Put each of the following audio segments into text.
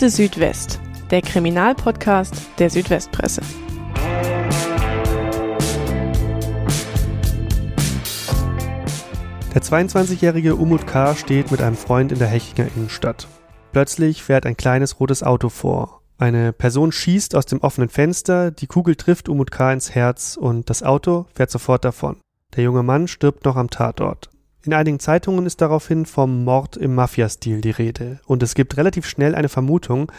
Akte Südwest, der Kriminalpodcast der Südwestpresse. Der 22-jährige Umut K. steht mit einem Freund in der Hechinger Innenstadt. Plötzlich fährt ein kleines rotes Auto vor. Eine Person schießt aus dem offenen Fenster, die Kugel trifft Umut K. ins Herz und das Auto fährt sofort davon. Der junge Mann stirbt noch am Tatort. In einigen Zeitungen ist daraufhin vom Mord im Mafiastil die Rede. Und es gibt relativ schnell eine Vermutung,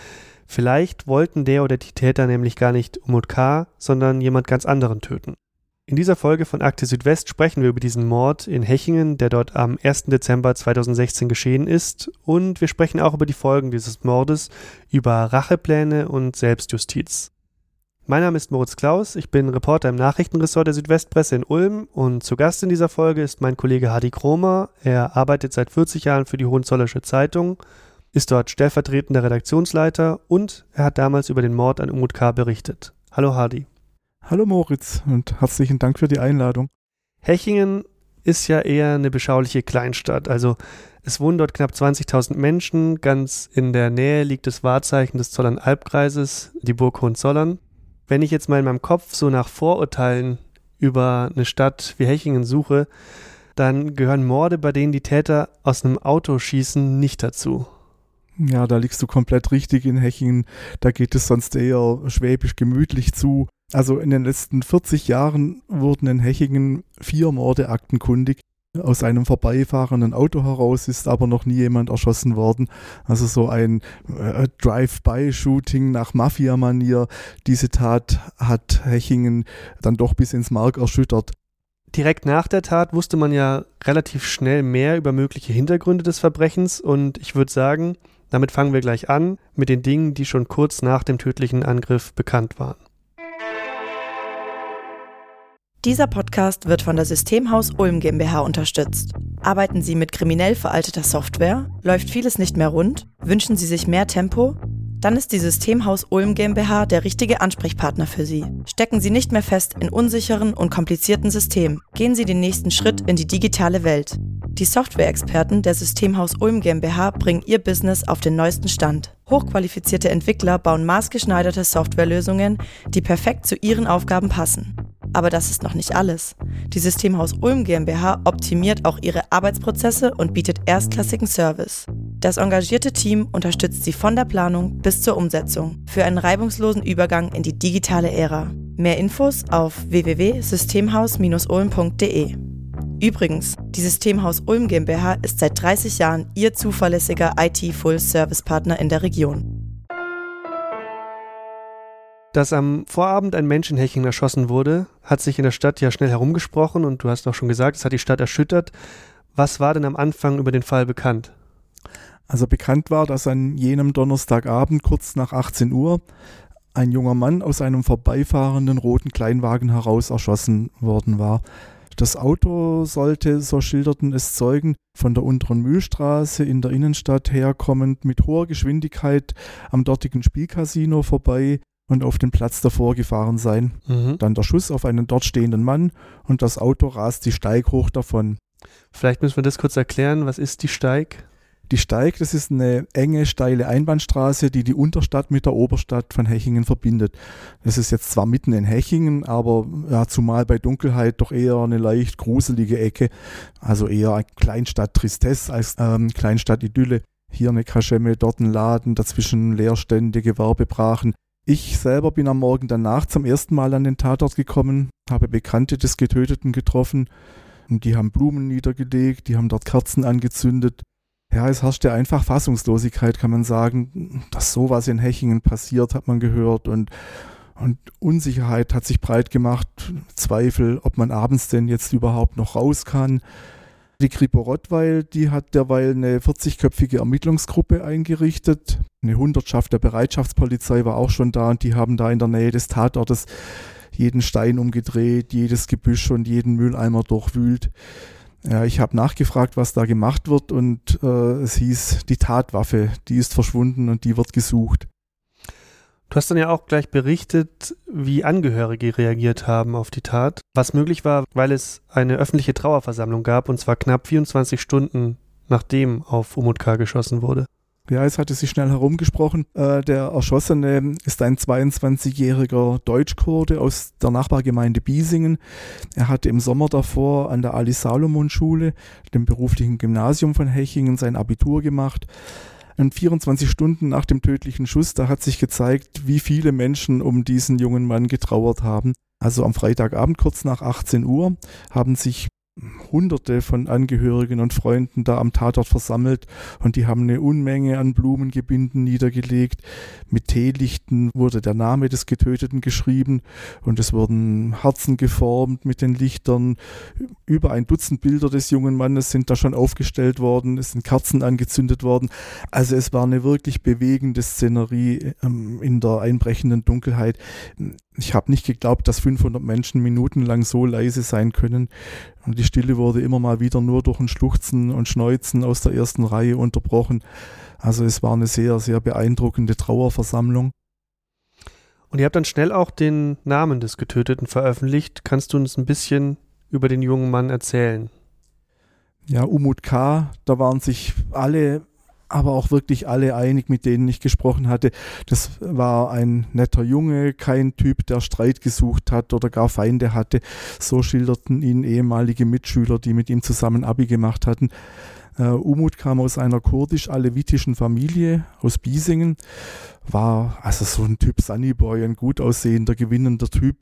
vielleicht wollten der oder die Täter nämlich gar nicht Umut K., sondern jemand ganz anderen töten. In dieser Folge von Akte Südwest sprechen wir über diesen Mord in Hechingen, der dort am 1. Dezember 2016 geschehen ist. Und wir sprechen auch über die Folgen dieses Mordes, über Rachepläne und Selbstjustiz. Mein Name ist Moritz Klaus, ich bin Reporter im Nachrichtenressort der Südwestpresse in Ulm und zu Gast in dieser Folge ist mein Kollege Hadi Kromer. Er arbeitet seit 40 Jahren für die Hohenzollerische Zeitung, ist dort stellvertretender Redaktionsleiter und er hat damals über den Mord an Umut K. berichtet. Hallo Hadi. Hallo Moritz und herzlichen Dank für die Einladung. Hechingen ist ja eher eine beschauliche Kleinstadt, also es wohnen dort knapp 20.000 Menschen. Ganz in der Nähe liegt das Wahrzeichen des Zollern-Albkreises, die Burg Hohenzollern wenn ich jetzt mal in meinem Kopf so nach Vorurteilen über eine Stadt wie Hechingen suche, dann gehören Morde, bei denen die Täter aus einem Auto schießen, nicht dazu. Ja, da liegst du komplett richtig in Hechingen. Da geht es sonst eher schwäbisch gemütlich zu. Also in den letzten 40 Jahren wurden in Hechingen vier Morde aktenkundig. Aus einem vorbeifahrenden Auto heraus ist aber noch nie jemand erschossen worden. Also so ein äh, Drive-by-Shooting nach Mafia-Manier. Diese Tat hat Hechingen dann doch bis ins Mark erschüttert. Direkt nach der Tat wusste man ja relativ schnell mehr über mögliche Hintergründe des Verbrechens und ich würde sagen, damit fangen wir gleich an mit den Dingen, die schon kurz nach dem tödlichen Angriff bekannt waren. Dieser Podcast wird von der Systemhaus Ulm GmbH unterstützt. Arbeiten Sie mit kriminell veralteter Software? Läuft vieles nicht mehr rund? Wünschen Sie sich mehr Tempo? Dann ist die Systemhaus Ulm GmbH der richtige Ansprechpartner für Sie. Stecken Sie nicht mehr fest in unsicheren und komplizierten Systemen. Gehen Sie den nächsten Schritt in die digitale Welt. Die Software-Experten der Systemhaus Ulm GmbH bringen Ihr Business auf den neuesten Stand. Hochqualifizierte Entwickler bauen maßgeschneiderte Softwarelösungen, die perfekt zu Ihren Aufgaben passen. Aber das ist noch nicht alles. Die Systemhaus Ulm GmbH optimiert auch ihre Arbeitsprozesse und bietet erstklassigen Service. Das engagierte Team unterstützt sie von der Planung bis zur Umsetzung für einen reibungslosen Übergang in die digitale Ära. Mehr Infos auf www.systemhaus-ulm.de. Übrigens, die Systemhaus Ulm GmbH ist seit 30 Jahren Ihr zuverlässiger IT-Full-Service-Partner in der Region. Dass am Vorabend ein Mensch in Hechingen erschossen wurde, hat sich in der Stadt ja schnell herumgesprochen und du hast auch schon gesagt, es hat die Stadt erschüttert. Was war denn am Anfang über den Fall bekannt? Also bekannt war, dass an jenem Donnerstagabend kurz nach 18 Uhr ein junger Mann aus einem vorbeifahrenden roten Kleinwagen heraus erschossen worden war. Das Auto sollte, so schilderten es Zeugen, von der unteren Mühlstraße in der Innenstadt herkommend mit hoher Geschwindigkeit am dortigen Spielcasino vorbei und auf den Platz davor gefahren sein. Mhm. Dann der Schuss auf einen dort stehenden Mann und das Auto rast die Steig hoch davon. Vielleicht müssen wir das kurz erklären. Was ist die Steig? Die Steig, das ist eine enge, steile Einbahnstraße, die die Unterstadt mit der Oberstadt von Hechingen verbindet. Das ist jetzt zwar mitten in Hechingen, aber ja, zumal bei Dunkelheit doch eher eine leicht gruselige Ecke. Also eher Kleinstadt-Tristesse als ähm, Kleinstadt-Idylle. Hier eine Kaschemme, dort ein Laden, dazwischen Leerstände, Gewerbebrachen. Ich selber bin am Morgen danach zum ersten Mal an den Tatort gekommen, habe Bekannte des Getöteten getroffen und die haben Blumen niedergelegt, die haben dort Kerzen angezündet. Ja, es herrschte einfach Fassungslosigkeit, kann man sagen. Dass sowas in Hechingen passiert, hat man gehört und, und Unsicherheit hat sich breit gemacht. Zweifel, ob man abends denn jetzt überhaupt noch raus kann. Die Kripo Rottweil, die hat derweil eine 40-köpfige Ermittlungsgruppe eingerichtet. Eine Hundertschaft der Bereitschaftspolizei war auch schon da und die haben da in der Nähe des Tatortes jeden Stein umgedreht, jedes Gebüsch und jeden Mülleimer durchwühlt. Ja, ich habe nachgefragt, was da gemacht wird und äh, es hieß, die Tatwaffe, die ist verschwunden und die wird gesucht. Du hast dann ja auch gleich berichtet, wie Angehörige reagiert haben auf die Tat, was möglich war, weil es eine öffentliche Trauerversammlung gab, und zwar knapp 24 Stunden nachdem auf Umut K. geschossen wurde. Ja, es hatte sich schnell herumgesprochen. Äh, der Erschossene ist ein 22-jähriger Deutschkurde aus der Nachbargemeinde Biesingen. Er hatte im Sommer davor an der Ali-Salomon-Schule, dem beruflichen Gymnasium von Hechingen, sein Abitur gemacht. Und 24 Stunden nach dem tödlichen Schuss, da hat sich gezeigt, wie viele Menschen um diesen jungen Mann getrauert haben. Also am Freitagabend kurz nach 18 Uhr haben sich Hunderte von Angehörigen und Freunden da am Tatort versammelt und die haben eine Unmenge an Blumengebinden niedergelegt. Mit Teelichten wurde der Name des Getöteten geschrieben und es wurden Herzen geformt mit den Lichtern. Über ein Dutzend Bilder des jungen Mannes sind da schon aufgestellt worden, es sind Kerzen angezündet worden. Also es war eine wirklich bewegende Szenerie ähm, in der einbrechenden Dunkelheit. Ich habe nicht geglaubt, dass 500 Menschen minutenlang so leise sein können. Und die Stille wurde immer mal wieder nur durch ein Schluchzen und Schneuzen aus der ersten Reihe unterbrochen. Also es war eine sehr, sehr beeindruckende Trauerversammlung. Und ihr habt dann schnell auch den Namen des Getöteten veröffentlicht. Kannst du uns ein bisschen über den jungen Mann erzählen? Ja, Umut K., da waren sich alle aber auch wirklich alle einig, mit denen ich gesprochen hatte. Das war ein netter Junge, kein Typ, der Streit gesucht hat oder gar Feinde hatte. So schilderten ihn ehemalige Mitschüler, die mit ihm zusammen Abi gemacht hatten. Uh, Umut kam aus einer kurdisch-alevitischen Familie aus Biesingen, war also so ein Typ Sunnyboy, ein gut aussehender, gewinnender Typ.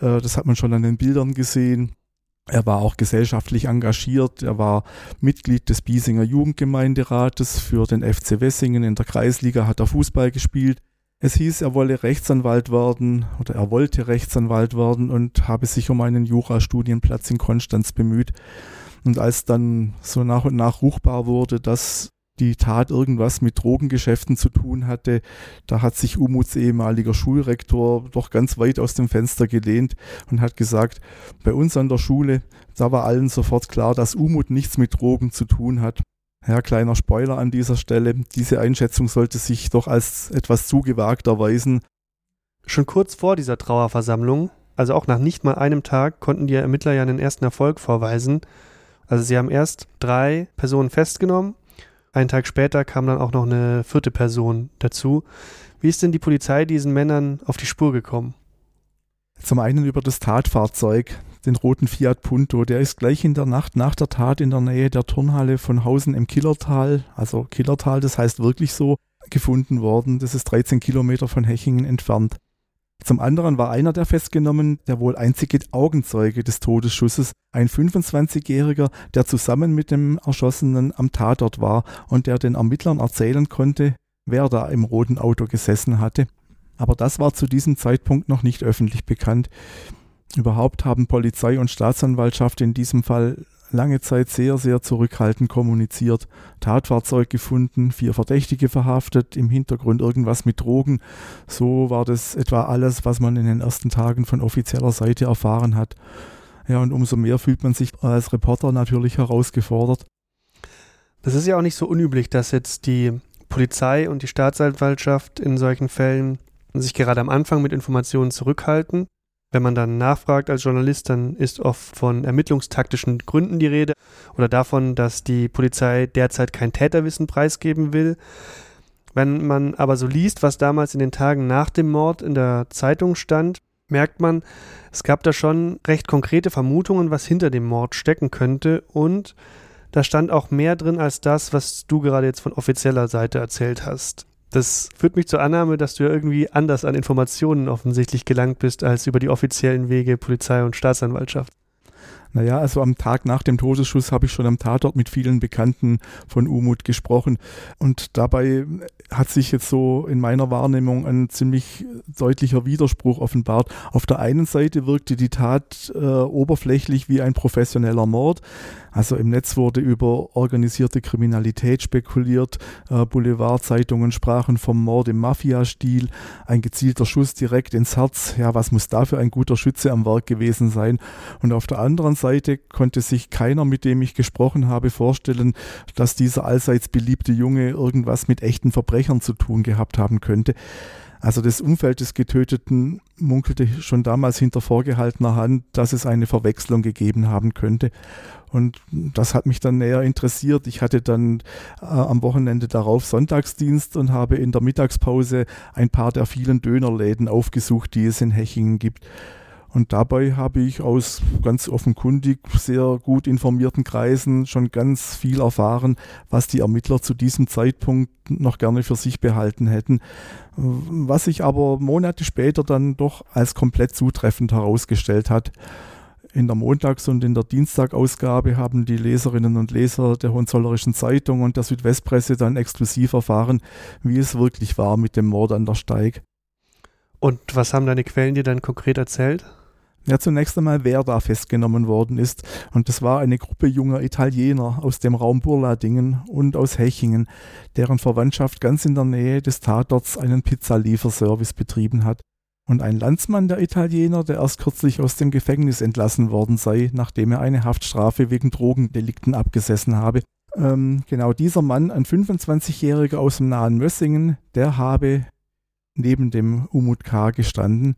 Uh, das hat man schon an den Bildern gesehen. Er war auch gesellschaftlich engagiert. Er war Mitglied des Biesinger Jugendgemeinderates für den FC Wessingen. In der Kreisliga hat er Fußball gespielt. Es hieß, er wolle Rechtsanwalt werden oder er wollte Rechtsanwalt werden und habe sich um einen Jurastudienplatz in Konstanz bemüht. Und als dann so nach und nach ruchbar wurde, dass die Tat irgendwas mit Drogengeschäften zu tun hatte. Da hat sich Umuts ehemaliger Schulrektor doch ganz weit aus dem Fenster gelehnt und hat gesagt, bei uns an der Schule, da war allen sofort klar, dass Umut nichts mit Drogen zu tun hat. Ja, kleiner Spoiler an dieser Stelle. Diese Einschätzung sollte sich doch als etwas zu gewagt erweisen. Schon kurz vor dieser Trauerversammlung, also auch nach nicht mal einem Tag, konnten die Ermittler ja einen ersten Erfolg vorweisen. Also sie haben erst drei Personen festgenommen einen Tag später kam dann auch noch eine vierte Person dazu. Wie ist denn die Polizei diesen Männern auf die Spur gekommen? Zum einen über das Tatfahrzeug, den roten Fiat Punto. Der ist gleich in der Nacht nach der Tat in der Nähe der Turnhalle von Hausen im Killertal, also Killertal, das heißt wirklich so, gefunden worden. Das ist 13 Kilometer von Hechingen entfernt. Zum anderen war einer der festgenommen der wohl einzige Augenzeuge des Todesschusses, ein 25-Jähriger, der zusammen mit dem Erschossenen am Tatort war und der den Ermittlern erzählen konnte, wer da im roten Auto gesessen hatte. Aber das war zu diesem Zeitpunkt noch nicht öffentlich bekannt. Überhaupt haben Polizei und Staatsanwaltschaft in diesem Fall lange Zeit sehr, sehr zurückhaltend kommuniziert. Tatfahrzeug gefunden, vier Verdächtige verhaftet, im Hintergrund irgendwas mit Drogen. So war das etwa alles, was man in den ersten Tagen von offizieller Seite erfahren hat. Ja, und umso mehr fühlt man sich als Reporter natürlich herausgefordert. Das ist ja auch nicht so unüblich, dass jetzt die Polizei und die Staatsanwaltschaft in solchen Fällen sich gerade am Anfang mit Informationen zurückhalten. Wenn man dann nachfragt als Journalist, dann ist oft von ermittlungstaktischen Gründen die Rede oder davon, dass die Polizei derzeit kein Täterwissen preisgeben will. Wenn man aber so liest, was damals in den Tagen nach dem Mord in der Zeitung stand, merkt man, es gab da schon recht konkrete Vermutungen, was hinter dem Mord stecken könnte und da stand auch mehr drin als das, was du gerade jetzt von offizieller Seite erzählt hast. Das führt mich zur Annahme, dass du ja irgendwie anders an Informationen offensichtlich gelangt bist als über die offiziellen Wege Polizei und Staatsanwaltschaft. Naja, also am Tag nach dem Todesschuss habe ich schon am Tatort mit vielen Bekannten von Umut gesprochen. Und dabei hat sich jetzt so in meiner Wahrnehmung ein ziemlich deutlicher Widerspruch offenbart. Auf der einen Seite wirkte die Tat äh, oberflächlich wie ein professioneller Mord. Also im Netz wurde über organisierte Kriminalität spekuliert, äh, Boulevardzeitungen sprachen vom Mord im Mafia-Stil, ein gezielter Schuss direkt ins Herz. Ja, was muss da für ein guter Schütze am Werk gewesen sein? Und auf der anderen Seite konnte sich keiner, mit dem ich gesprochen habe, vorstellen, dass dieser allseits beliebte Junge irgendwas mit echten Verbrechern zu tun gehabt haben könnte. Also das Umfeld des Getöteten munkelte schon damals hinter vorgehaltener Hand, dass es eine Verwechslung gegeben haben könnte. Und das hat mich dann näher interessiert. Ich hatte dann äh, am Wochenende darauf Sonntagsdienst und habe in der Mittagspause ein paar der vielen Dönerläden aufgesucht, die es in Hechingen gibt. Und dabei habe ich aus ganz offenkundig sehr gut informierten Kreisen schon ganz viel erfahren, was die Ermittler zu diesem Zeitpunkt noch gerne für sich behalten hätten. Was sich aber Monate später dann doch als komplett zutreffend herausgestellt hat. In der Montags- und in der Dienstagausgabe haben die Leserinnen und Leser der Hohenzollerischen Zeitung und der Südwestpresse dann exklusiv erfahren, wie es wirklich war mit dem Mord an der Steig. Und was haben deine Quellen dir dann konkret erzählt? Ja, zunächst einmal, wer da festgenommen worden ist. Und das war eine Gruppe junger Italiener aus dem Raum Burladingen und aus Hechingen, deren Verwandtschaft ganz in der Nähe des Tatorts einen Pizzalieferservice betrieben hat und ein Landsmann der Italiener, der erst kürzlich aus dem Gefängnis entlassen worden sei, nachdem er eine Haftstrafe wegen Drogendelikten abgesessen habe. Ähm, genau dieser Mann, ein 25-Jähriger aus dem nahen Mössingen, der habe neben dem Umut K. gestanden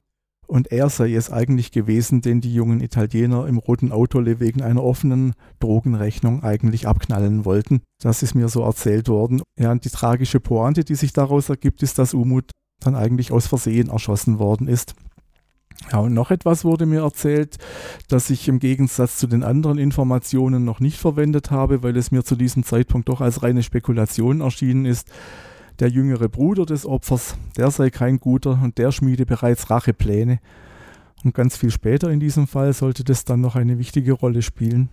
und er sei es eigentlich gewesen, den die jungen Italiener im roten Autole wegen einer offenen Drogenrechnung eigentlich abknallen wollten. Das ist mir so erzählt worden. Ja, und die tragische Pointe, die sich daraus ergibt, ist, dass Umut dann eigentlich aus Versehen erschossen worden ist. Ja, und noch etwas wurde mir erzählt, das ich im Gegensatz zu den anderen Informationen noch nicht verwendet habe, weil es mir zu diesem Zeitpunkt doch als reine Spekulation erschienen ist. Der jüngere Bruder des Opfers, der sei kein guter und der schmiede bereits Rachepläne. Und ganz viel später in diesem Fall sollte das dann noch eine wichtige Rolle spielen.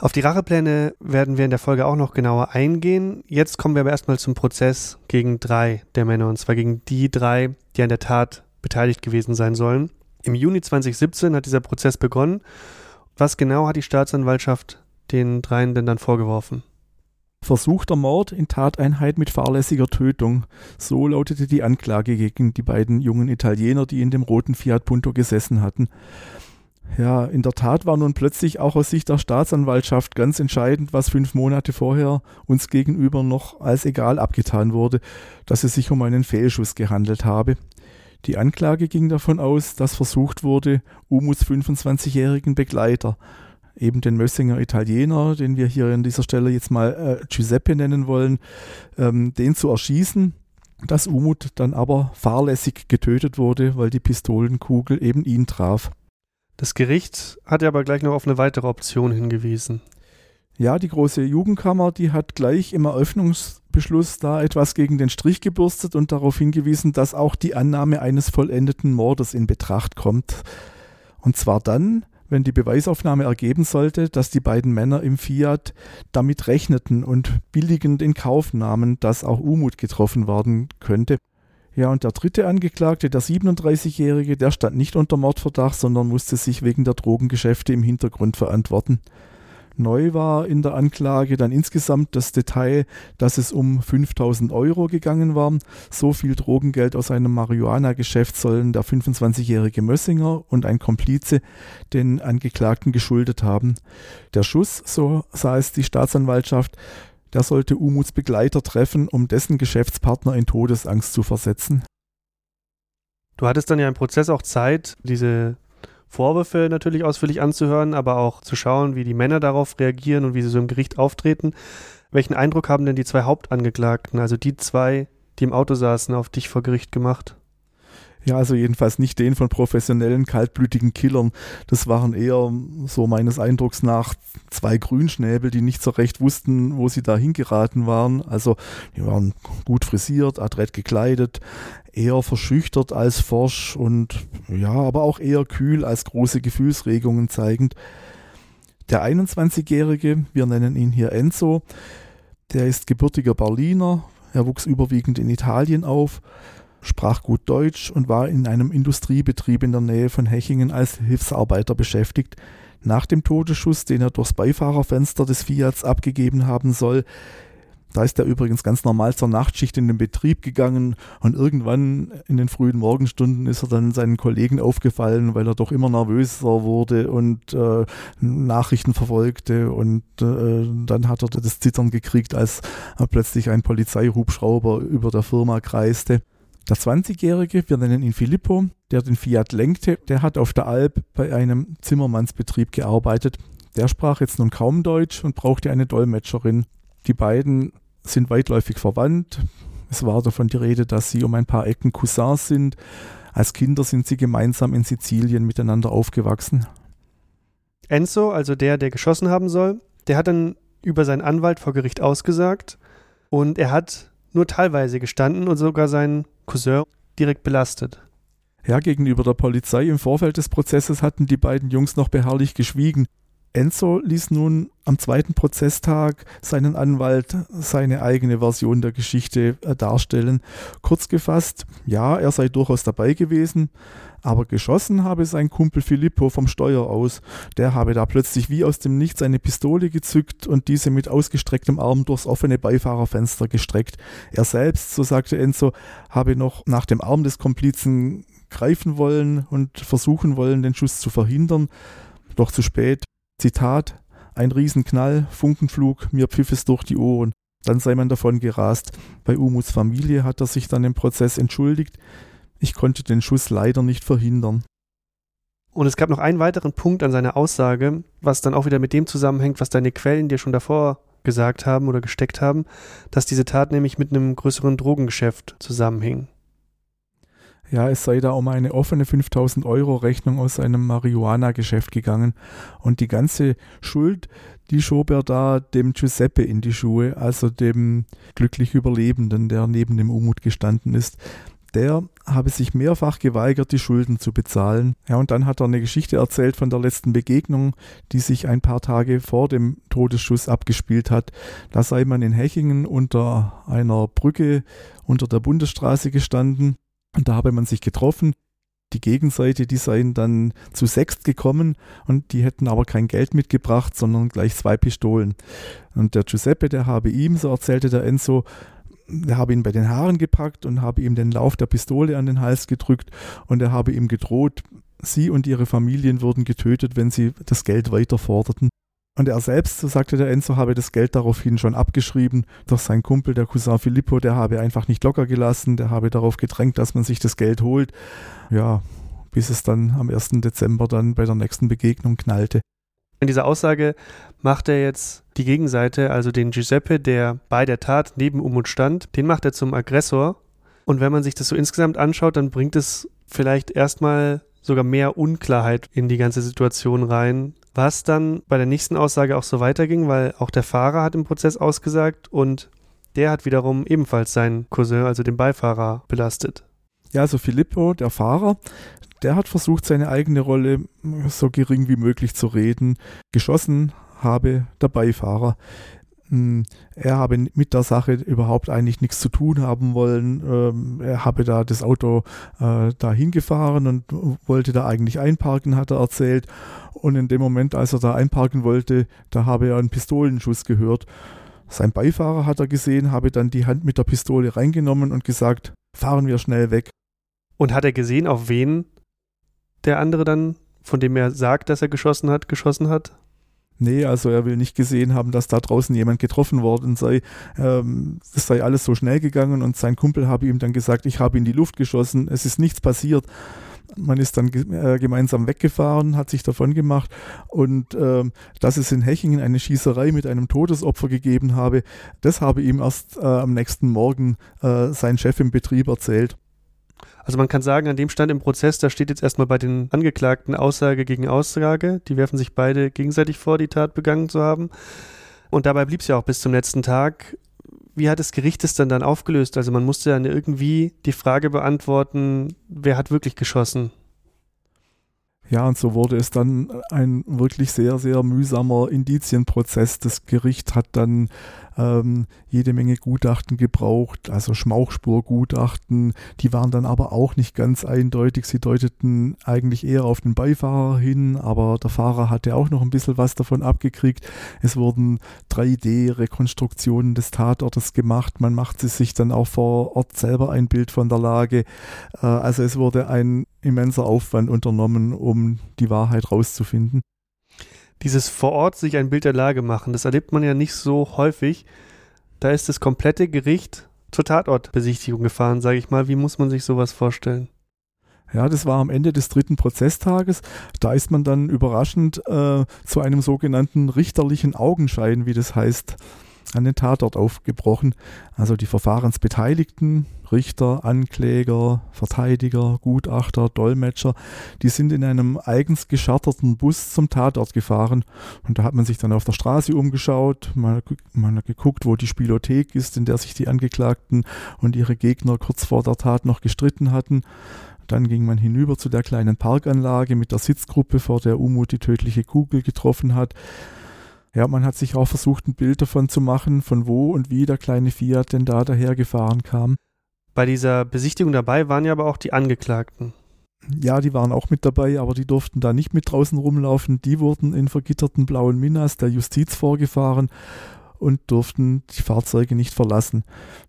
Auf die Rachepläne werden wir in der Folge auch noch genauer eingehen. Jetzt kommen wir aber erstmal zum Prozess gegen drei der Männer, und zwar gegen die drei, die an der Tat beteiligt gewesen sein sollen. Im Juni 2017 hat dieser Prozess begonnen. Was genau hat die Staatsanwaltschaft den dreien denn dann vorgeworfen? Versuchter Mord in Tateinheit mit fahrlässiger Tötung. So lautete die Anklage gegen die beiden jungen Italiener, die in dem roten Fiat Punto gesessen hatten. Ja, in der Tat war nun plötzlich auch aus Sicht der Staatsanwaltschaft ganz entscheidend, was fünf Monate vorher uns gegenüber noch als egal abgetan wurde, dass es sich um einen Fehlschuss gehandelt habe. Die Anklage ging davon aus, dass versucht wurde, Umuts 25-jährigen Begleiter, eben den Mössinger Italiener, den wir hier an dieser Stelle jetzt mal äh, Giuseppe nennen wollen, ähm, den zu erschießen, dass Umut dann aber fahrlässig getötet wurde, weil die Pistolenkugel eben ihn traf. Das Gericht hat ja aber gleich noch auf eine weitere Option hingewiesen. Ja, die große Jugendkammer, die hat gleich im Eröffnungsbeschluss da etwas gegen den Strich gebürstet und darauf hingewiesen, dass auch die Annahme eines vollendeten Mordes in Betracht kommt. Und zwar dann, wenn die Beweisaufnahme ergeben sollte, dass die beiden Männer im Fiat damit rechneten und billigend in Kauf nahmen, dass auch Umut getroffen werden könnte. Ja, und der dritte Angeklagte, der 37-Jährige, der stand nicht unter Mordverdacht, sondern musste sich wegen der Drogengeschäfte im Hintergrund verantworten. Neu war in der Anklage dann insgesamt das Detail, dass es um 5000 Euro gegangen war. So viel Drogengeld aus einem Marihuana-Geschäft sollen der 25-jährige Mössinger und ein Komplize den Angeklagten geschuldet haben. Der Schuss, so sah es die Staatsanwaltschaft, der sollte Umuts Begleiter treffen, um dessen Geschäftspartner in Todesangst zu versetzen. Du hattest dann ja im Prozess auch Zeit, diese Vorwürfe natürlich ausführlich anzuhören, aber auch zu schauen, wie die Männer darauf reagieren und wie sie so im Gericht auftreten. Welchen Eindruck haben denn die zwei Hauptangeklagten, also die zwei, die im Auto saßen, auf dich vor Gericht gemacht? Ja, also jedenfalls nicht den von professionellen, kaltblütigen Killern. Das waren eher, so meines Eindrucks nach, zwei Grünschnäbel, die nicht so recht wussten, wo sie da hingeraten waren. Also, die waren gut frisiert, adrett gekleidet, eher verschüchtert als forsch und ja, aber auch eher kühl als große Gefühlsregungen zeigend. Der 21-Jährige, wir nennen ihn hier Enzo, der ist gebürtiger Berliner, er wuchs überwiegend in Italien auf sprach gut Deutsch und war in einem Industriebetrieb in der Nähe von Hechingen als Hilfsarbeiter beschäftigt. Nach dem Todesschuss, den er durchs Beifahrerfenster des Fiats abgegeben haben soll, da ist er übrigens ganz normal zur Nachtschicht in den Betrieb gegangen und irgendwann in den frühen Morgenstunden ist er dann seinen Kollegen aufgefallen, weil er doch immer nervöser wurde und äh, Nachrichten verfolgte und äh, dann hat er das Zittern gekriegt, als plötzlich ein Polizeihubschrauber über der Firma kreiste. Der 20-Jährige, wir nennen ihn Filippo, der den Fiat lenkte, der hat auf der Alp bei einem Zimmermannsbetrieb gearbeitet. Der sprach jetzt nun kaum Deutsch und brauchte eine Dolmetscherin. Die beiden sind weitläufig verwandt. Es war davon die Rede, dass sie um ein paar Ecken Cousins sind. Als Kinder sind sie gemeinsam in Sizilien miteinander aufgewachsen. Enzo, also der, der geschossen haben soll, der hat dann über seinen Anwalt vor Gericht ausgesagt und er hat nur teilweise gestanden und sogar seinen Cousin direkt belastet. Ja, gegenüber der Polizei im Vorfeld des Prozesses hatten die beiden Jungs noch beharrlich geschwiegen. Enzo ließ nun am zweiten Prozesstag seinen Anwalt seine eigene Version der Geschichte äh, darstellen. Kurz gefasst, ja, er sei durchaus dabei gewesen, aber geschossen habe sein Kumpel Filippo vom Steuer aus. Der habe da plötzlich wie aus dem Nichts eine Pistole gezückt und diese mit ausgestrecktem Arm durchs offene Beifahrerfenster gestreckt. Er selbst, so sagte Enzo, habe noch nach dem Arm des Komplizen greifen wollen und versuchen wollen, den Schuss zu verhindern. Doch zu spät. Zitat, ein Riesenknall, Funkenflug, mir pfiff es durch die Ohren. Dann sei man davon gerast. Bei Umuts Familie hat er sich dann im Prozess entschuldigt. Ich konnte den Schuss leider nicht verhindern. Und es gab noch einen weiteren Punkt an seiner Aussage, was dann auch wieder mit dem zusammenhängt, was deine Quellen dir schon davor gesagt haben oder gesteckt haben, dass diese Tat nämlich mit einem größeren Drogengeschäft zusammenhing. Ja, es sei da um eine offene 5000 Euro Rechnung aus einem Marihuana-Geschäft gegangen. Und die ganze Schuld, die schob er da dem Giuseppe in die Schuhe, also dem glücklich Überlebenden, der neben dem Umut gestanden ist. Der habe sich mehrfach geweigert, die Schulden zu bezahlen. Ja, und dann hat er eine Geschichte erzählt von der letzten Begegnung, die sich ein paar Tage vor dem Todesschuss abgespielt hat. Da sei man in Hechingen unter einer Brücke unter der Bundesstraße gestanden und da habe man sich getroffen. Die Gegenseite, die seien dann zu sechst gekommen und die hätten aber kein Geld mitgebracht, sondern gleich zwei Pistolen. Und der Giuseppe, der habe ihm, so erzählte der Enzo, der habe ihn bei den Haaren gepackt und habe ihm den Lauf der Pistole an den Hals gedrückt und er habe ihm gedroht, sie und ihre Familien würden getötet, wenn sie das Geld weiter forderten. Und er selbst, so sagte der Enzo, habe das Geld daraufhin schon abgeschrieben. Doch sein Kumpel, der Cousin Filippo, der habe einfach nicht locker gelassen. Der habe darauf gedrängt, dass man sich das Geld holt. Ja, bis es dann am 1. Dezember dann bei der nächsten Begegnung knallte. In dieser Aussage macht er jetzt die Gegenseite, also den Giuseppe, der bei der Tat neben Umut stand, den macht er zum Aggressor. Und wenn man sich das so insgesamt anschaut, dann bringt es vielleicht erstmal sogar mehr Unklarheit in die ganze Situation rein, was dann bei der nächsten Aussage auch so weiterging, weil auch der Fahrer hat im Prozess ausgesagt und der hat wiederum ebenfalls seinen Cousin, also den Beifahrer, belastet. Ja, also Filippo, der Fahrer, der hat versucht, seine eigene Rolle so gering wie möglich zu reden. Geschossen habe der Beifahrer. Hm, er habe mit der Sache überhaupt eigentlich nichts zu tun haben wollen. Ähm, er habe da das Auto äh, da hingefahren und wollte da eigentlich einparken, hat er erzählt. Und in dem Moment, als er da einparken wollte, da habe er einen Pistolenschuss gehört. Sein Beifahrer hat er gesehen, habe dann die Hand mit der Pistole reingenommen und gesagt, fahren wir schnell weg. Und hat er gesehen, auf wen der andere dann, von dem er sagt, dass er geschossen hat, geschossen hat? Nee, also er will nicht gesehen haben, dass da draußen jemand getroffen worden sei. Ähm, sei alles so schnell gegangen und sein Kumpel habe ihm dann gesagt, ich habe in die Luft geschossen, es ist nichts passiert. Man ist dann äh, gemeinsam weggefahren, hat sich davon gemacht und äh, dass es in Hechingen eine Schießerei mit einem Todesopfer gegeben habe, das habe ihm erst äh, am nächsten Morgen äh, sein Chef im Betrieb erzählt. Also man kann sagen, an dem Stand im Prozess, da steht jetzt erstmal bei den Angeklagten Aussage gegen Aussage. Die werfen sich beide gegenseitig vor, die Tat begangen zu haben. Und dabei blieb es ja auch bis zum letzten Tag. Wie hat das Gericht es dann dann aufgelöst? Also man musste dann irgendwie die Frage beantworten, wer hat wirklich geschossen? Ja, und so wurde es dann ein wirklich sehr, sehr mühsamer Indizienprozess. Das Gericht hat dann ähm, jede Menge Gutachten gebraucht, also Schmauchspurgutachten. Die waren dann aber auch nicht ganz eindeutig. Sie deuteten eigentlich eher auf den Beifahrer hin, aber der Fahrer hatte auch noch ein bisschen was davon abgekriegt. Es wurden 3D-Rekonstruktionen des Tatortes gemacht. Man machte sich dann auch vor Ort selber ein Bild von der Lage. Äh, also es wurde ein immenser Aufwand unternommen, um die Wahrheit rauszufinden dieses vor Ort sich ein Bild der Lage machen, das erlebt man ja nicht so häufig. Da ist das komplette Gericht zur Tatortbesichtigung gefahren, sage ich mal. Wie muss man sich sowas vorstellen? Ja, das war am Ende des dritten Prozesstages. Da ist man dann überraschend äh, zu einem sogenannten richterlichen Augenschein, wie das heißt, an den Tatort aufgebrochen. Also die Verfahrensbeteiligten, Richter, Ankläger, Verteidiger, Gutachter, Dolmetscher, die sind in einem eigens gescharterten Bus zum Tatort gefahren. Und da hat man sich dann auf der Straße umgeschaut, man, man hat geguckt, wo die Spielothek ist, in der sich die Angeklagten und ihre Gegner kurz vor der Tat noch gestritten hatten. Dann ging man hinüber zu der kleinen Parkanlage mit der Sitzgruppe, vor der Umut die tödliche Kugel getroffen hat. Ja, man hat sich auch versucht, ein Bild davon zu machen, von wo und wie der kleine Fiat denn da dahergefahren kam. Bei dieser Besichtigung dabei waren ja aber auch die Angeklagten. Ja, die waren auch mit dabei, aber die durften da nicht mit draußen rumlaufen. Die wurden in vergitterten blauen Minas der Justiz vorgefahren und durften die Fahrzeuge nicht verlassen.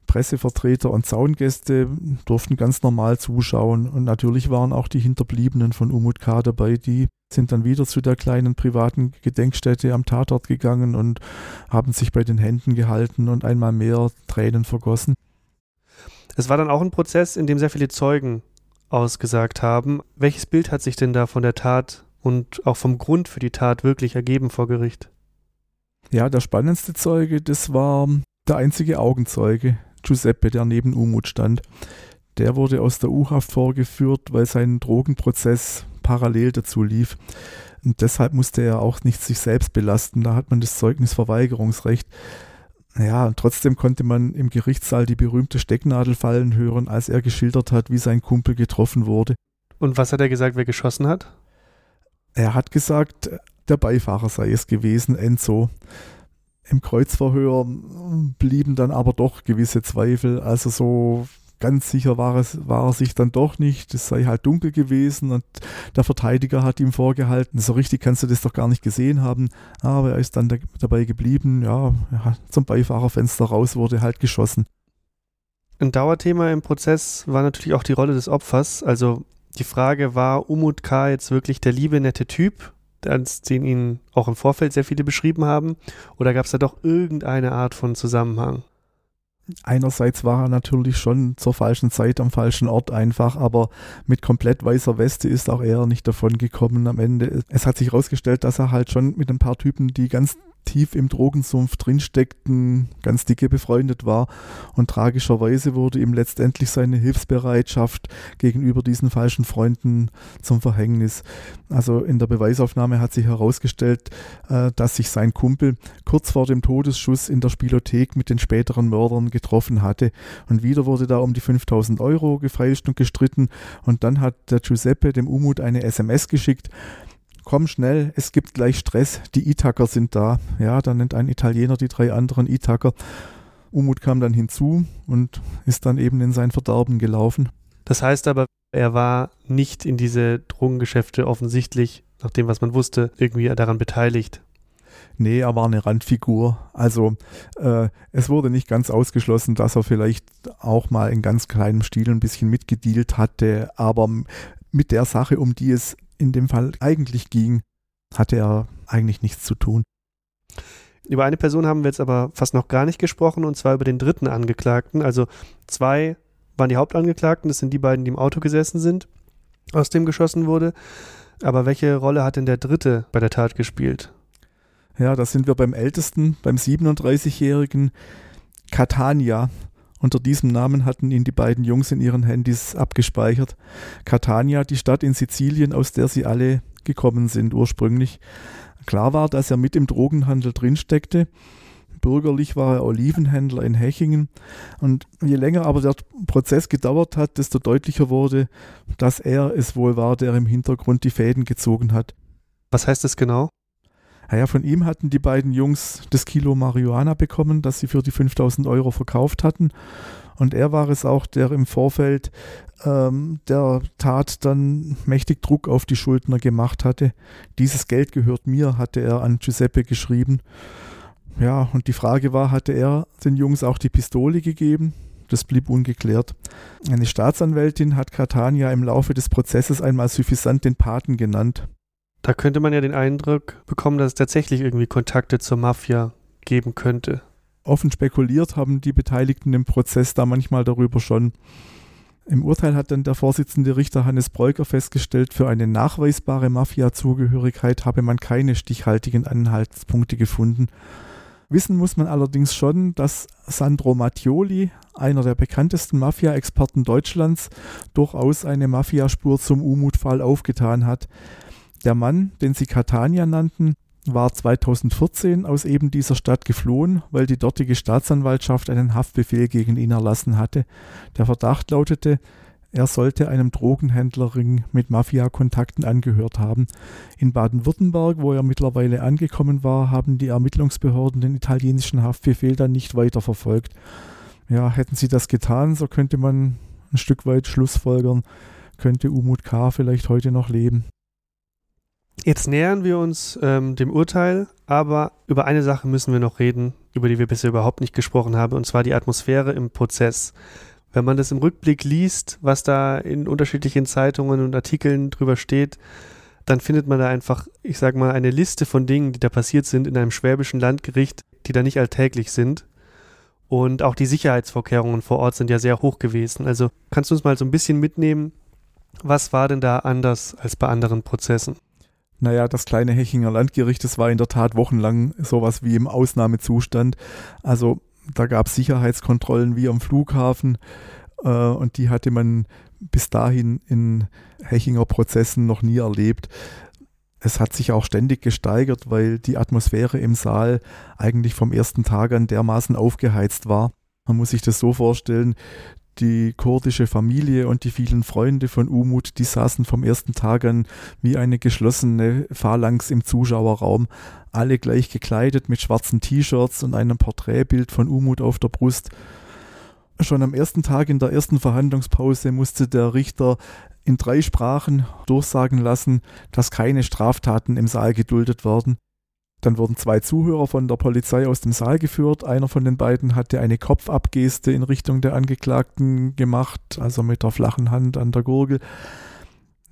Pressevertreter und Zaungäste durften ganz normal zuschauen und natürlich waren auch die Hinterbliebenen von Umut K. dabei, die sind dann wieder zu der kleinen privaten Gedenkstätte am Tatort gegangen und haben sich bei den Händen gehalten und einmal mehr Tränen vergossen. Es war dann auch ein Prozess, in dem sehr viele Zeugen ausgesagt haben. Welches Bild hat sich denn da von der Tat und auch vom Grund für die Tat wirklich ergeben vor Gericht? Ja, der spannendste Zeuge, das war der einzige Augenzeuge, Giuseppe, der neben Umut stand. Der wurde aus der U-Haft vorgeführt, weil sein Drogenprozess parallel dazu lief. Und deshalb musste er auch nicht sich selbst belasten. Da hat man das Zeugnisverweigerungsrecht. Ja, und trotzdem konnte man im Gerichtssaal die berühmte Stecknadel fallen hören, als er geschildert hat, wie sein Kumpel getroffen wurde. Und was hat er gesagt, wer geschossen hat? Er hat gesagt, der Beifahrer sei es gewesen, Enzo. Im Kreuzverhör blieben dann aber doch gewisse Zweifel. Also so ganz sicher war, es, war er sich dann doch nicht. Es sei halt dunkel gewesen und der Verteidiger hat ihm vorgehalten, so richtig kannst du das doch gar nicht gesehen haben. Aber er ist dann da, dabei geblieben. Ja, zum Beifahrerfenster raus wurde halt geschossen. Ein Dauerthema im Prozess war natürlich auch die Rolle des Opfers. Also die Frage war Umut K. jetzt wirklich der liebe, nette Typ, als den ihn auch im Vorfeld sehr viele beschrieben haben? Oder gab es da doch irgendeine Art von Zusammenhang? Einerseits war er natürlich schon zur falschen Zeit am falschen Ort einfach, aber mit komplett weißer Weste ist auch er nicht davon gekommen am Ende. Es hat sich herausgestellt, dass er halt schon mit ein paar Typen, die ganz tief im Drogensumpf drinsteckten, ganz dicke befreundet war. Und tragischerweise wurde ihm letztendlich seine Hilfsbereitschaft gegenüber diesen falschen Freunden zum Verhängnis. Also in der Beweisaufnahme hat sich herausgestellt, äh, dass sich sein Kumpel kurz vor dem Todesschuss in der Spielothek mit den späteren Mördern getroffen hatte. Und wieder wurde da um die 5000 Euro gefeilscht und gestritten. Und dann hat der Giuseppe dem Umut eine SMS geschickt, komm schnell, es gibt gleich Stress, die Itaker sind da. Ja, dann nennt ein Italiener die drei anderen Itaker. Umut kam dann hinzu und ist dann eben in sein Verderben gelaufen. Das heißt aber, er war nicht in diese Drogengeschäfte offensichtlich, nach dem, was man wusste, irgendwie daran beteiligt. Nee, er war eine Randfigur. Also äh, es wurde nicht ganz ausgeschlossen, dass er vielleicht auch mal in ganz kleinem Stil ein bisschen mitgedealt hatte, aber mit der Sache, um die es in dem Fall eigentlich ging, hatte er eigentlich nichts zu tun. Über eine Person haben wir jetzt aber fast noch gar nicht gesprochen, und zwar über den dritten Angeklagten. Also zwei waren die Hauptangeklagten, das sind die beiden, die im Auto gesessen sind, aus dem geschossen wurde. Aber welche Rolle hat denn der dritte bei der Tat gespielt? Ja, da sind wir beim ältesten, beim 37-jährigen Catania. Unter diesem Namen hatten ihn die beiden Jungs in ihren Handys abgespeichert. Catania, die Stadt in Sizilien, aus der sie alle gekommen sind ursprünglich. Klar war, dass er mit im Drogenhandel drinsteckte. Bürgerlich war er Olivenhändler in Hechingen. Und je länger aber der Prozess gedauert hat, desto deutlicher wurde, dass er es wohl war, der im Hintergrund die Fäden gezogen hat. Was heißt das genau? Naja, von ihm hatten die beiden Jungs das Kilo Marihuana bekommen, das sie für die 5000 Euro verkauft hatten. Und er war es auch, der im Vorfeld ähm, der Tat dann mächtig Druck auf die Schuldner gemacht hatte. Dieses Geld gehört mir, hatte er an Giuseppe geschrieben. Ja, und die Frage war, hatte er den Jungs auch die Pistole gegeben? Das blieb ungeklärt. Eine Staatsanwältin hat Catania im Laufe des Prozesses einmal suffisant den Paten genannt. Da könnte man ja den Eindruck bekommen, dass es tatsächlich irgendwie Kontakte zur Mafia geben könnte. Offen spekuliert haben die Beteiligten im Prozess da manchmal darüber schon. Im Urteil hat dann der Vorsitzende Richter Hannes Breuker festgestellt, für eine nachweisbare Mafia-Zugehörigkeit habe man keine stichhaltigen Anhaltspunkte gefunden. Wissen muss man allerdings schon, dass Sandro Mattioli, einer der bekanntesten Mafia-Experten Deutschlands, durchaus eine Mafiaspur zum Umut-Fall aufgetan hat. Der Mann, den sie Catania nannten, war 2014 aus eben dieser Stadt geflohen, weil die dortige Staatsanwaltschaft einen Haftbefehl gegen ihn erlassen hatte. Der Verdacht lautete, er sollte einem Drogenhändlerring mit Mafia-Kontakten angehört haben. In Baden-Württemberg, wo er mittlerweile angekommen war, haben die Ermittlungsbehörden den italienischen Haftbefehl dann nicht weiterverfolgt. Ja, hätten sie das getan, so könnte man ein Stück weit schlussfolgern, könnte Umut K. vielleicht heute noch leben. Jetzt nähern wir uns ähm, dem Urteil, aber über eine Sache müssen wir noch reden, über die wir bisher überhaupt nicht gesprochen haben, und zwar die Atmosphäre im Prozess. Wenn man das im Rückblick liest, was da in unterschiedlichen Zeitungen und Artikeln drüber steht, dann findet man da einfach, ich sag mal, eine Liste von Dingen, die da passiert sind in einem schwäbischen Landgericht, die da nicht alltäglich sind. Und auch die Sicherheitsvorkehrungen vor Ort sind ja sehr hoch gewesen. Also kannst du uns mal so ein bisschen mitnehmen, was war denn da anders als bei anderen Prozessen? Naja, das kleine Hechinger Landgericht, das war in der Tat wochenlang sowas wie im Ausnahmezustand. Also da gab es Sicherheitskontrollen wie am Flughafen äh, und die hatte man bis dahin in Hechinger Prozessen noch nie erlebt. Es hat sich auch ständig gesteigert, weil die Atmosphäre im Saal eigentlich vom ersten Tag an dermaßen aufgeheizt war. Man muss sich das so vorstellen, die kurdische Familie und die vielen Freunde von Umut, die saßen vom ersten Tag an wie eine geschlossene Phalanx im Zuschauerraum, alle gleich gekleidet mit schwarzen T-Shirts und einem Porträtbild von Umut auf der Brust. Schon am ersten Tag in der ersten Verhandlungspause musste der Richter in drei Sprachen durchsagen lassen, dass keine Straftaten im Saal geduldet werden. Dann wurden zwei Zuhörer von der Polizei aus dem Saal geführt. Einer von den beiden hatte eine Kopfabgeste in Richtung der Angeklagten gemacht, also mit der flachen Hand an der Gurgel.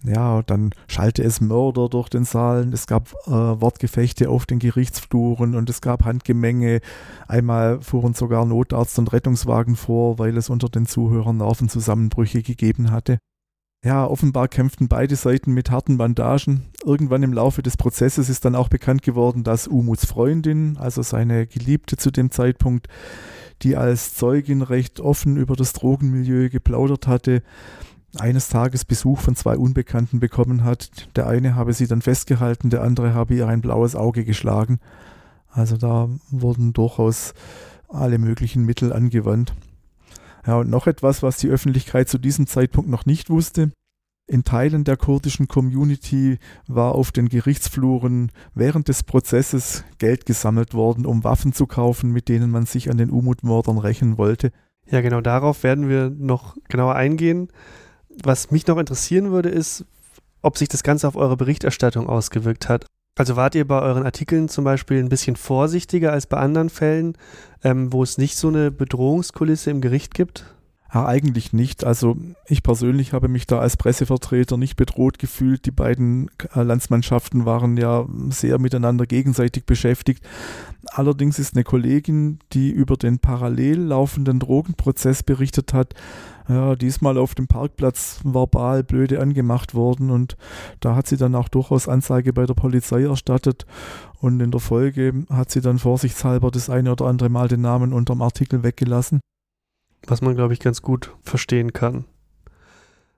Ja, dann schallte es Mörder durch den Saal. Es gab äh, Wortgefechte auf den Gerichtsfluren und es gab Handgemenge. Einmal fuhren sogar Notarzt und Rettungswagen vor, weil es unter den Zuhörern Nervenzusammenbrüche gegeben hatte. Ja, offenbar kämpften beide Seiten mit harten Bandagen. Irgendwann im Laufe des Prozesses ist dann auch bekannt geworden, dass Umuts Freundin, also seine Geliebte zu dem Zeitpunkt, die als Zeugin recht offen über das Drogenmilieu geplaudert hatte, eines Tages Besuch von zwei Unbekannten bekommen hat. Der eine habe sie dann festgehalten, der andere habe ihr ein blaues Auge geschlagen. Also da wurden durchaus alle möglichen Mittel angewandt. Ja, und noch etwas, was die Öffentlichkeit zu diesem Zeitpunkt noch nicht wusste. In Teilen der kurdischen Community war auf den Gerichtsfluren während des Prozesses Geld gesammelt worden, um Waffen zu kaufen, mit denen man sich an den Umut-Mordern rächen wollte. Ja, genau darauf werden wir noch genauer eingehen. Was mich noch interessieren würde, ist, ob sich das Ganze auf eure Berichterstattung ausgewirkt hat. Also wart ihr bei euren Artikeln zum Beispiel ein bisschen vorsichtiger als bei anderen Fällen, ähm, wo es nicht so eine Bedrohungskulisse im Gericht gibt? Ja, eigentlich nicht. Also ich persönlich habe mich da als Pressevertreter nicht bedroht gefühlt. Die beiden äh, Landsmannschaften waren ja sehr miteinander gegenseitig beschäftigt. Allerdings ist eine Kollegin, die über den parallel laufenden Drogenprozess berichtet hat, ja, diesmal auf dem Parkplatz verbal blöde angemacht worden und da hat sie dann auch durchaus Anzeige bei der Polizei erstattet und in der Folge hat sie dann vorsichtshalber das eine oder andere Mal den Namen unterm Artikel weggelassen. Was man, glaube ich, ganz gut verstehen kann.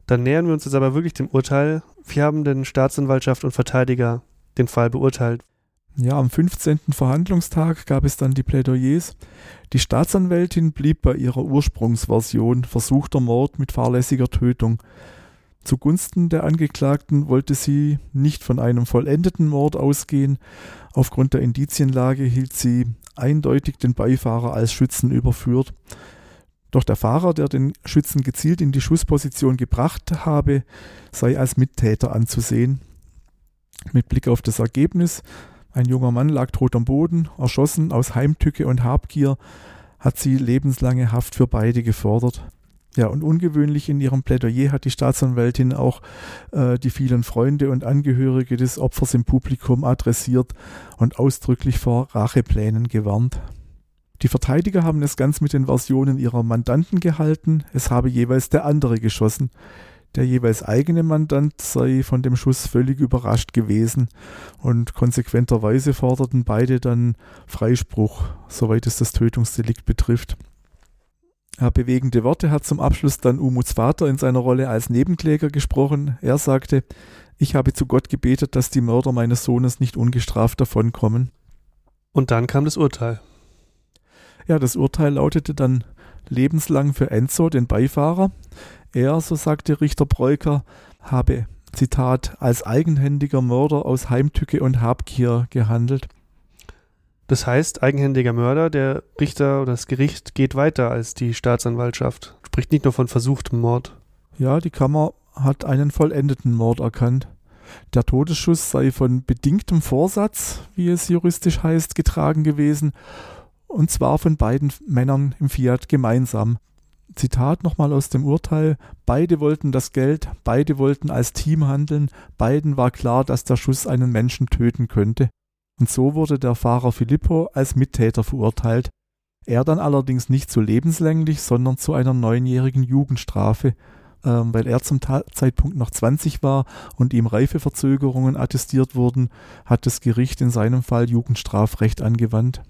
Dann nähern wir uns jetzt aber wirklich dem Urteil. Wie haben denn Staatsanwaltschaft und Verteidiger den Fall beurteilt? Ja, am 15. Verhandlungstag gab es dann die Plädoyers. Die Staatsanwältin blieb bei ihrer Ursprungsversion versuchter Mord mit fahrlässiger Tötung. Zugunsten der Angeklagten wollte sie nicht von einem vollendeten Mord ausgehen. Aufgrund der Indizienlage hielt sie eindeutig den Beifahrer als Schützen überführt. Doch der Fahrer, der den Schützen gezielt in die Schussposition gebracht habe, sei als Mittäter anzusehen. Mit Blick auf das Ergebnis ein junger Mann lag tot am Boden, erschossen aus Heimtücke und Habgier, hat sie lebenslange Haft für beide gefordert. Ja, und ungewöhnlich in ihrem Plädoyer hat die Staatsanwältin auch äh, die vielen Freunde und Angehörige des Opfers im Publikum adressiert und ausdrücklich vor Racheplänen gewarnt. Die Verteidiger haben es ganz mit den Versionen ihrer Mandanten gehalten, es habe jeweils der andere geschossen. Der jeweils eigene Mandant sei von dem Schuss völlig überrascht gewesen und konsequenterweise forderten beide dann Freispruch, soweit es das Tötungsdelikt betrifft. Bewegende Worte hat zum Abschluss dann Umuts Vater in seiner Rolle als Nebenkläger gesprochen. Er sagte, ich habe zu Gott gebetet, dass die Mörder meines Sohnes nicht ungestraft davonkommen. Und dann kam das Urteil. Ja, das Urteil lautete dann lebenslang für Enzo, den Beifahrer. Er, so sagte Richter Breuker, habe, Zitat, als eigenhändiger Mörder aus Heimtücke und Habgier gehandelt. Das heißt, eigenhändiger Mörder, der Richter oder das Gericht geht weiter als die Staatsanwaltschaft. Spricht nicht nur von versuchtem Mord. Ja, die Kammer hat einen vollendeten Mord erkannt. Der Todesschuss sei von bedingtem Vorsatz, wie es juristisch heißt, getragen gewesen und zwar von beiden Männern im Fiat gemeinsam. Zitat nochmal aus dem Urteil, beide wollten das Geld, beide wollten als Team handeln, beiden war klar, dass der Schuss einen Menschen töten könnte. Und so wurde der Fahrer Filippo als Mittäter verurteilt. Er dann allerdings nicht zu lebenslänglich, sondern zu einer neunjährigen Jugendstrafe, ähm, weil er zum Zeitpunkt noch 20 war und ihm Reifeverzögerungen attestiert wurden, hat das Gericht in seinem Fall Jugendstrafrecht angewandt.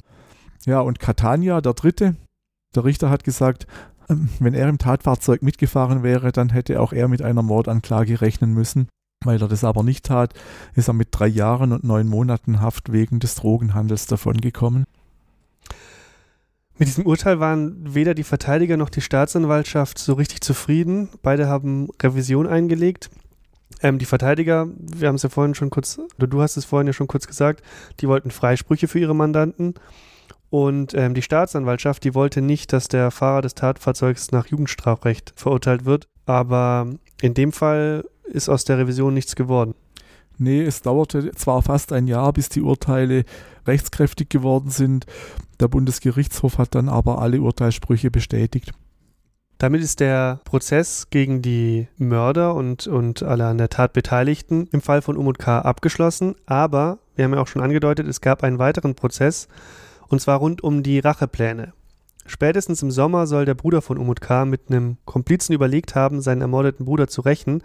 Ja, und Catania, der Dritte, der Richter hat gesagt, ähm, wenn er im Tatfahrzeug mitgefahren wäre, dann hätte auch er mit einer Mordanklage rechnen müssen. Weil er das aber nicht tat, ist er mit drei Jahren und neun Monaten Haft wegen des Drogenhandels davongekommen. Mit diesem Urteil waren weder die Verteidiger noch die Staatsanwaltschaft so richtig zufrieden. Beide haben Revision eingelegt. Ähm, die Verteidiger, wir haben es ja vorhin schon kurz, du hast es vorhin ja schon kurz gesagt, die wollten Freisprüche für ihre Mandanten. Und ähm, die Staatsanwaltschaft, die wollte nicht, dass der Fahrer des Tatfahrzeugs nach Jugendstrafrecht verurteilt wird. Aber in dem Fall ist aus der Revision nichts geworden. Nee, es dauerte zwar fast ein Jahr, bis die Urteile rechtskräftig geworden sind. Der Bundesgerichtshof hat dann aber alle Urteilssprüche bestätigt. Damit ist der Prozess gegen die Mörder und, und alle an der Tat Beteiligten im Fall von Umut K. abgeschlossen. Aber, wir haben ja auch schon angedeutet, es gab einen weiteren Prozess, und zwar rund um die Rachepläne. Spätestens im Sommer soll der Bruder von Umut K. mit einem Komplizen überlegt haben, seinen ermordeten Bruder zu rächen.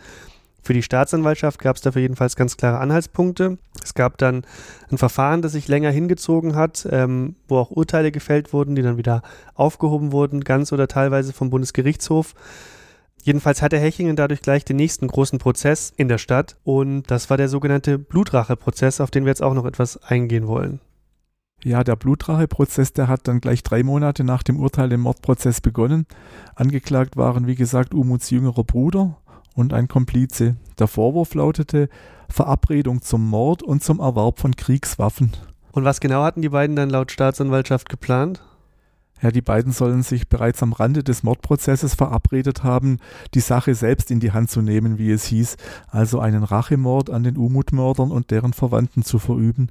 Für die Staatsanwaltschaft gab es dafür jedenfalls ganz klare Anhaltspunkte. Es gab dann ein Verfahren, das sich länger hingezogen hat, ähm, wo auch Urteile gefällt wurden, die dann wieder aufgehoben wurden, ganz oder teilweise vom Bundesgerichtshof. Jedenfalls hatte Hechingen dadurch gleich den nächsten großen Prozess in der Stadt und das war der sogenannte Blutrache-Prozess, auf den wir jetzt auch noch etwas eingehen wollen. Ja, der Blutrache-Prozess, der hat dann gleich drei Monate nach dem Urteil im Mordprozess begonnen. Angeklagt waren, wie gesagt, Umuts jüngerer Bruder und ein Komplize. Der Vorwurf lautete Verabredung zum Mord und zum Erwerb von Kriegswaffen. Und was genau hatten die beiden dann laut Staatsanwaltschaft geplant? Ja, die beiden sollen sich bereits am Rande des Mordprozesses verabredet haben, die Sache selbst in die Hand zu nehmen, wie es hieß, also einen Rachemord an den Umut-Mördern und deren Verwandten zu verüben.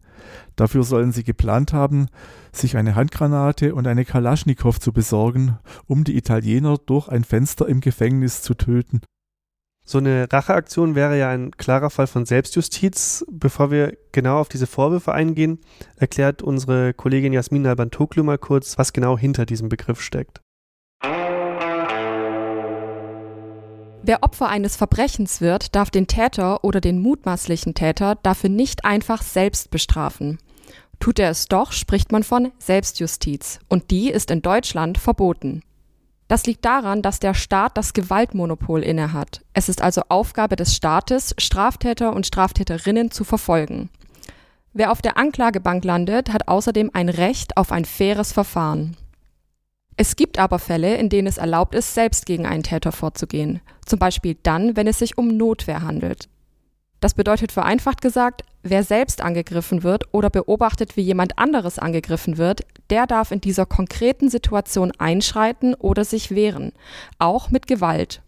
Dafür sollen sie geplant haben, sich eine Handgranate und eine Kalaschnikow zu besorgen, um die Italiener durch ein Fenster im Gefängnis zu töten. So eine Racheaktion wäre ja ein klarer Fall von Selbstjustiz. Bevor wir genau auf diese Vorwürfe eingehen, erklärt unsere Kollegin Jasmin Albantoglu mal kurz, was genau hinter diesem Begriff steckt. Wer Opfer eines Verbrechens wird, darf den Täter oder den mutmaßlichen Täter dafür nicht einfach selbst bestrafen. Tut er es doch, spricht man von Selbstjustiz, und die ist in Deutschland verboten. Das liegt daran, dass der Staat das Gewaltmonopol innehat. Es ist also Aufgabe des Staates, Straftäter und Straftäterinnen zu verfolgen. Wer auf der Anklagebank landet, hat außerdem ein Recht auf ein faires Verfahren. Es gibt aber Fälle, in denen es erlaubt ist, selbst gegen einen Täter vorzugehen, zum Beispiel dann, wenn es sich um Notwehr handelt. Das bedeutet vereinfacht gesagt, wer selbst angegriffen wird oder beobachtet, wie jemand anderes angegriffen wird, der darf in dieser konkreten Situation einschreiten oder sich wehren, auch mit Gewalt.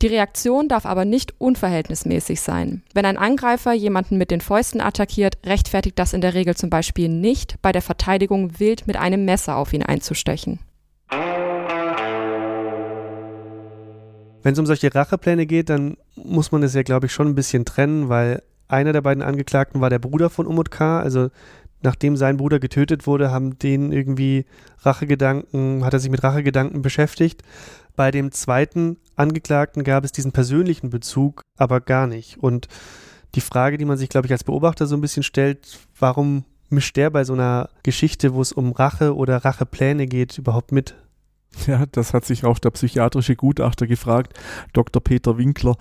Die Reaktion darf aber nicht unverhältnismäßig sein. Wenn ein Angreifer jemanden mit den Fäusten attackiert, rechtfertigt das in der Regel zum Beispiel nicht, bei der Verteidigung wild mit einem Messer auf ihn einzustechen. Wenn es um solche Rachepläne geht, dann muss man es ja, glaube ich, schon ein bisschen trennen, weil einer der beiden Angeklagten war der Bruder von Umut K., also nachdem sein Bruder getötet wurde, haben den irgendwie Rachegedanken, hat er sich mit Rachegedanken beschäftigt. Bei dem zweiten Angeklagten gab es diesen persönlichen Bezug aber gar nicht. Und die Frage, die man sich, glaube ich, als Beobachter so ein bisschen stellt, warum mischt der bei so einer Geschichte, wo es um Rache oder Rachepläne geht, überhaupt mit? Ja, das hat sich auch der psychiatrische Gutachter gefragt, Dr. Peter Winkler.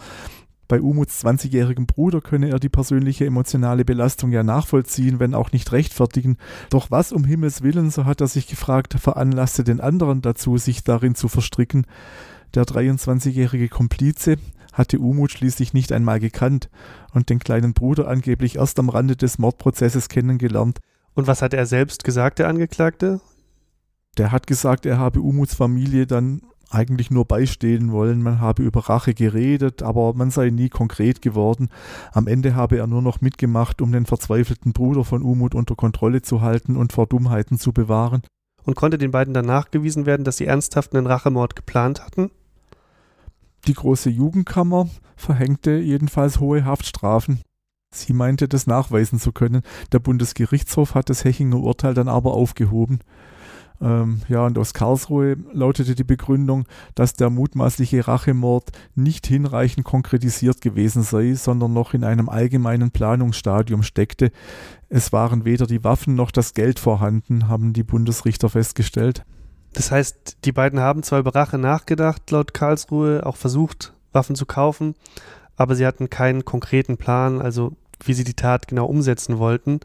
Bei Umuts 20-jährigem Bruder könne er die persönliche emotionale Belastung ja nachvollziehen, wenn auch nicht rechtfertigen. Doch was um Himmels Willen, so hat er sich gefragt, veranlasste den anderen dazu, sich darin zu verstricken. Der 23-jährige Komplize hatte Umut schließlich nicht einmal gekannt und den kleinen Bruder angeblich erst am Rande des Mordprozesses kennengelernt. Und was hat er selbst gesagt, der Angeklagte? Der hat gesagt, er habe Umuts Familie dann eigentlich nur beistehen wollen. Man habe über Rache geredet, aber man sei nie konkret geworden. Am Ende habe er nur noch mitgemacht, um den verzweifelten Bruder von Umut unter Kontrolle zu halten und vor Dummheiten zu bewahren. Und konnte den beiden dann nachgewiesen werden, dass sie ernsthaft einen Rachemord geplant hatten? Die große Jugendkammer verhängte jedenfalls hohe Haftstrafen. Sie meinte, das nachweisen zu können. Der Bundesgerichtshof hat das Hechinger Urteil dann aber aufgehoben. Ähm, ja, und aus Karlsruhe lautete die Begründung, dass der mutmaßliche Rachemord nicht hinreichend konkretisiert gewesen sei, sondern noch in einem allgemeinen Planungsstadium steckte. Es waren weder die Waffen noch das Geld vorhanden, haben die Bundesrichter festgestellt. Das heißt, die beiden haben zwar über Rache nachgedacht, laut Karlsruhe, auch versucht, Waffen zu kaufen, aber sie hatten keinen konkreten Plan, also wie sie die Tat genau umsetzen wollten.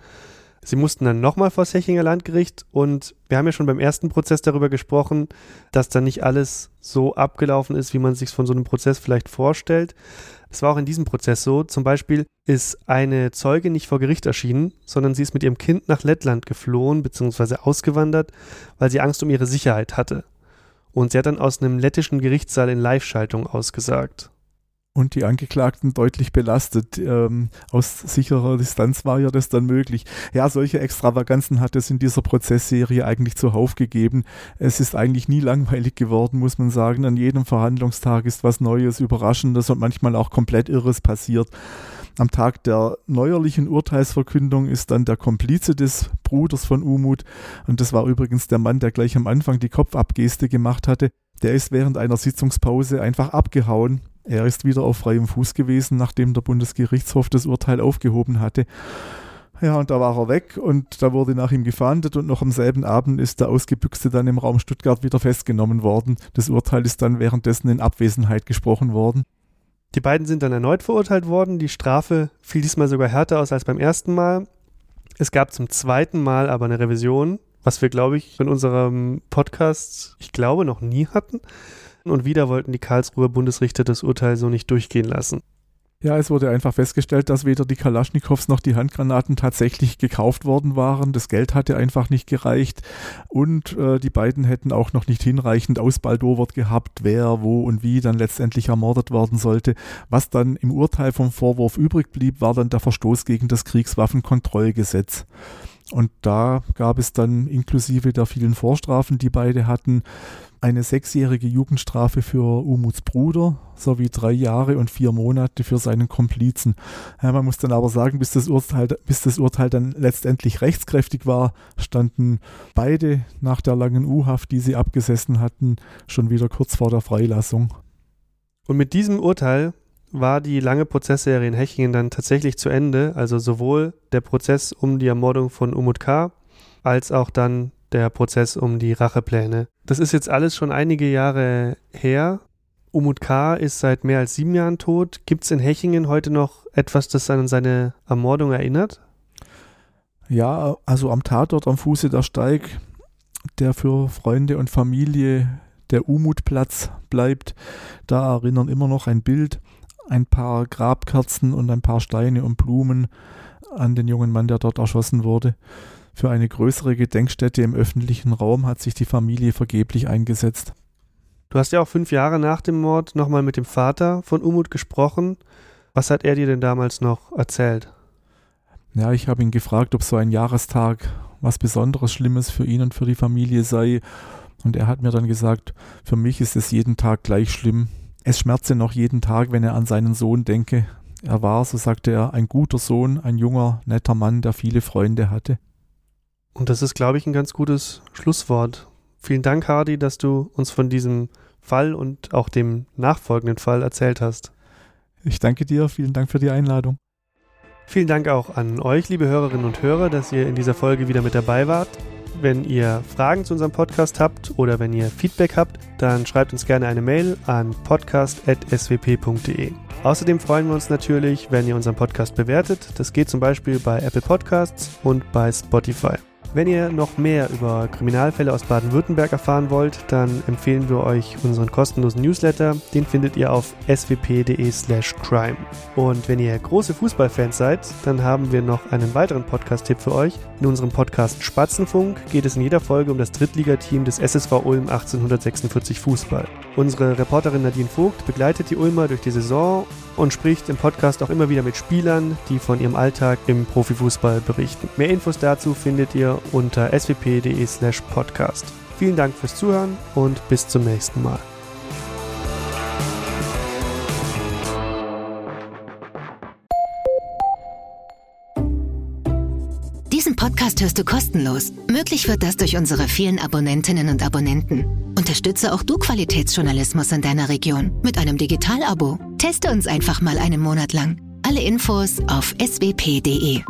Sie mussten dann nochmal vor das Hechinger Landgericht und wir haben ja schon beim ersten Prozess darüber gesprochen, dass da nicht alles so abgelaufen ist, wie man sich von so einem Prozess vielleicht vorstellt. Es war auch in diesem Prozess so. Zum Beispiel ist eine Zeuge nicht vor Gericht erschienen, sondern sie ist mit ihrem Kind nach Lettland geflohen bzw. ausgewandert, weil sie Angst um ihre Sicherheit hatte. Und sie hat dann aus einem lettischen Gerichtssaal in Live-Schaltung ausgesagt und die Angeklagten deutlich belastet. Ähm, aus sicherer Distanz war ja das dann möglich. Ja, solche Extravaganzen hat es in dieser Prozessserie eigentlich zuhauf gegeben. Es ist eigentlich nie langweilig geworden, muss man sagen. An jedem Verhandlungstag ist was Neues, Überraschendes und manchmal auch komplett Irres passiert. Am Tag der neuerlichen Urteilsverkündung ist dann der Komplize des Bruders von Umut, und das war übrigens der Mann, der gleich am Anfang die Kopfabgeste gemacht hatte, der ist während einer Sitzungspause einfach abgehauen er ist wieder auf freiem Fuß gewesen, nachdem der Bundesgerichtshof das Urteil aufgehoben hatte. Ja, und da war er weg und da wurde nach ihm gefahndet und noch am selben Abend ist der Ausgebüchste dann im Raum Stuttgart wieder festgenommen worden. Das Urteil ist dann währenddessen in Abwesenheit gesprochen worden. Die beiden sind dann erneut verurteilt worden. Die Strafe fiel diesmal sogar härter aus als beim ersten Mal. Es gab zum zweiten Mal aber eine Revision, was wir, glaube ich, in unserem Podcast, ich glaube, noch nie hatten und wieder wollten die Karlsruher Bundesrichter das Urteil so nicht durchgehen lassen. Ja, es wurde einfach festgestellt, dass weder die Kalaschnikows noch die Handgranaten tatsächlich gekauft worden waren. Das Geld hatte einfach nicht gereicht und äh, die beiden hätten auch noch nicht hinreichend ausbaldowert gehabt, wer, wo und wie dann letztendlich ermordet werden sollte. Was dann im Urteil vom Vorwurf übrig blieb, war dann der Verstoß gegen das Kriegswaffenkontrollgesetz. Und da gab es dann inklusive der vielen Vorstrafen, die beide hatten, eine sechsjährige Jugendstrafe für Umuts Bruder sowie drei Jahre und vier Monate für seinen Komplizen. Ja, man muss dann aber sagen, bis das, Urteil, bis das Urteil dann letztendlich rechtskräftig war, standen beide nach der langen U-Haft, die sie abgesessen hatten, schon wieder kurz vor der Freilassung. Und mit diesem Urteil war die lange Prozessserie in Hechingen dann tatsächlich zu Ende. Also sowohl der Prozess um die Ermordung von Umut K. als auch dann der Prozess um die Rachepläne. Das ist jetzt alles schon einige Jahre her. Umut K. ist seit mehr als sieben Jahren tot. Gibt es in Hechingen heute noch etwas, das an seine Ermordung erinnert? Ja, also am Tatort am Fuße der Steig, der für Freunde und Familie der Umutplatz bleibt, da erinnern immer noch ein Bild ein paar Grabkerzen und ein paar Steine und Blumen an den jungen Mann, der dort erschossen wurde. Für eine größere Gedenkstätte im öffentlichen Raum hat sich die Familie vergeblich eingesetzt. Du hast ja auch fünf Jahre nach dem Mord nochmal mit dem Vater von Umut gesprochen. Was hat er dir denn damals noch erzählt? Ja, ich habe ihn gefragt, ob so ein Jahrestag was Besonderes Schlimmes für ihn und für die Familie sei. Und er hat mir dann gesagt, für mich ist es jeden Tag gleich schlimm. Es schmerze noch jeden Tag, wenn er an seinen Sohn denke. Er war, so sagte er, ein guter Sohn, ein junger, netter Mann, der viele Freunde hatte. Und das ist, glaube ich, ein ganz gutes Schlusswort. Vielen Dank, Hardy, dass du uns von diesem Fall und auch dem nachfolgenden Fall erzählt hast. Ich danke dir, vielen Dank für die Einladung. Vielen Dank auch an euch, liebe Hörerinnen und Hörer, dass ihr in dieser Folge wieder mit dabei wart. Wenn ihr Fragen zu unserem Podcast habt oder wenn ihr Feedback habt, dann schreibt uns gerne eine Mail an podcast.swp.de. Außerdem freuen wir uns natürlich, wenn ihr unseren Podcast bewertet. Das geht zum Beispiel bei Apple Podcasts und bei Spotify. Wenn ihr noch mehr über Kriminalfälle aus Baden-Württemberg erfahren wollt, dann empfehlen wir euch unseren kostenlosen Newsletter. Den findet ihr auf swp.de/crime. Und wenn ihr große Fußballfans seid, dann haben wir noch einen weiteren Podcast-Tipp für euch. In unserem Podcast Spatzenfunk geht es in jeder Folge um das Drittligateam des SSV Ulm 1846 Fußball. Unsere Reporterin Nadine Vogt begleitet die Ulmer durch die Saison und spricht im Podcast auch immer wieder mit Spielern, die von ihrem Alltag im Profifußball berichten. Mehr Infos dazu findet ihr unter swp.de/slash podcast. Vielen Dank fürs Zuhören und bis zum nächsten Mal. Diesen Podcast hörst du kostenlos. Möglich wird das durch unsere vielen Abonnentinnen und Abonnenten. Unterstütze auch du Qualitätsjournalismus in deiner Region mit einem Digital-Abo. Teste uns einfach mal einen Monat lang. Alle Infos auf swp.de.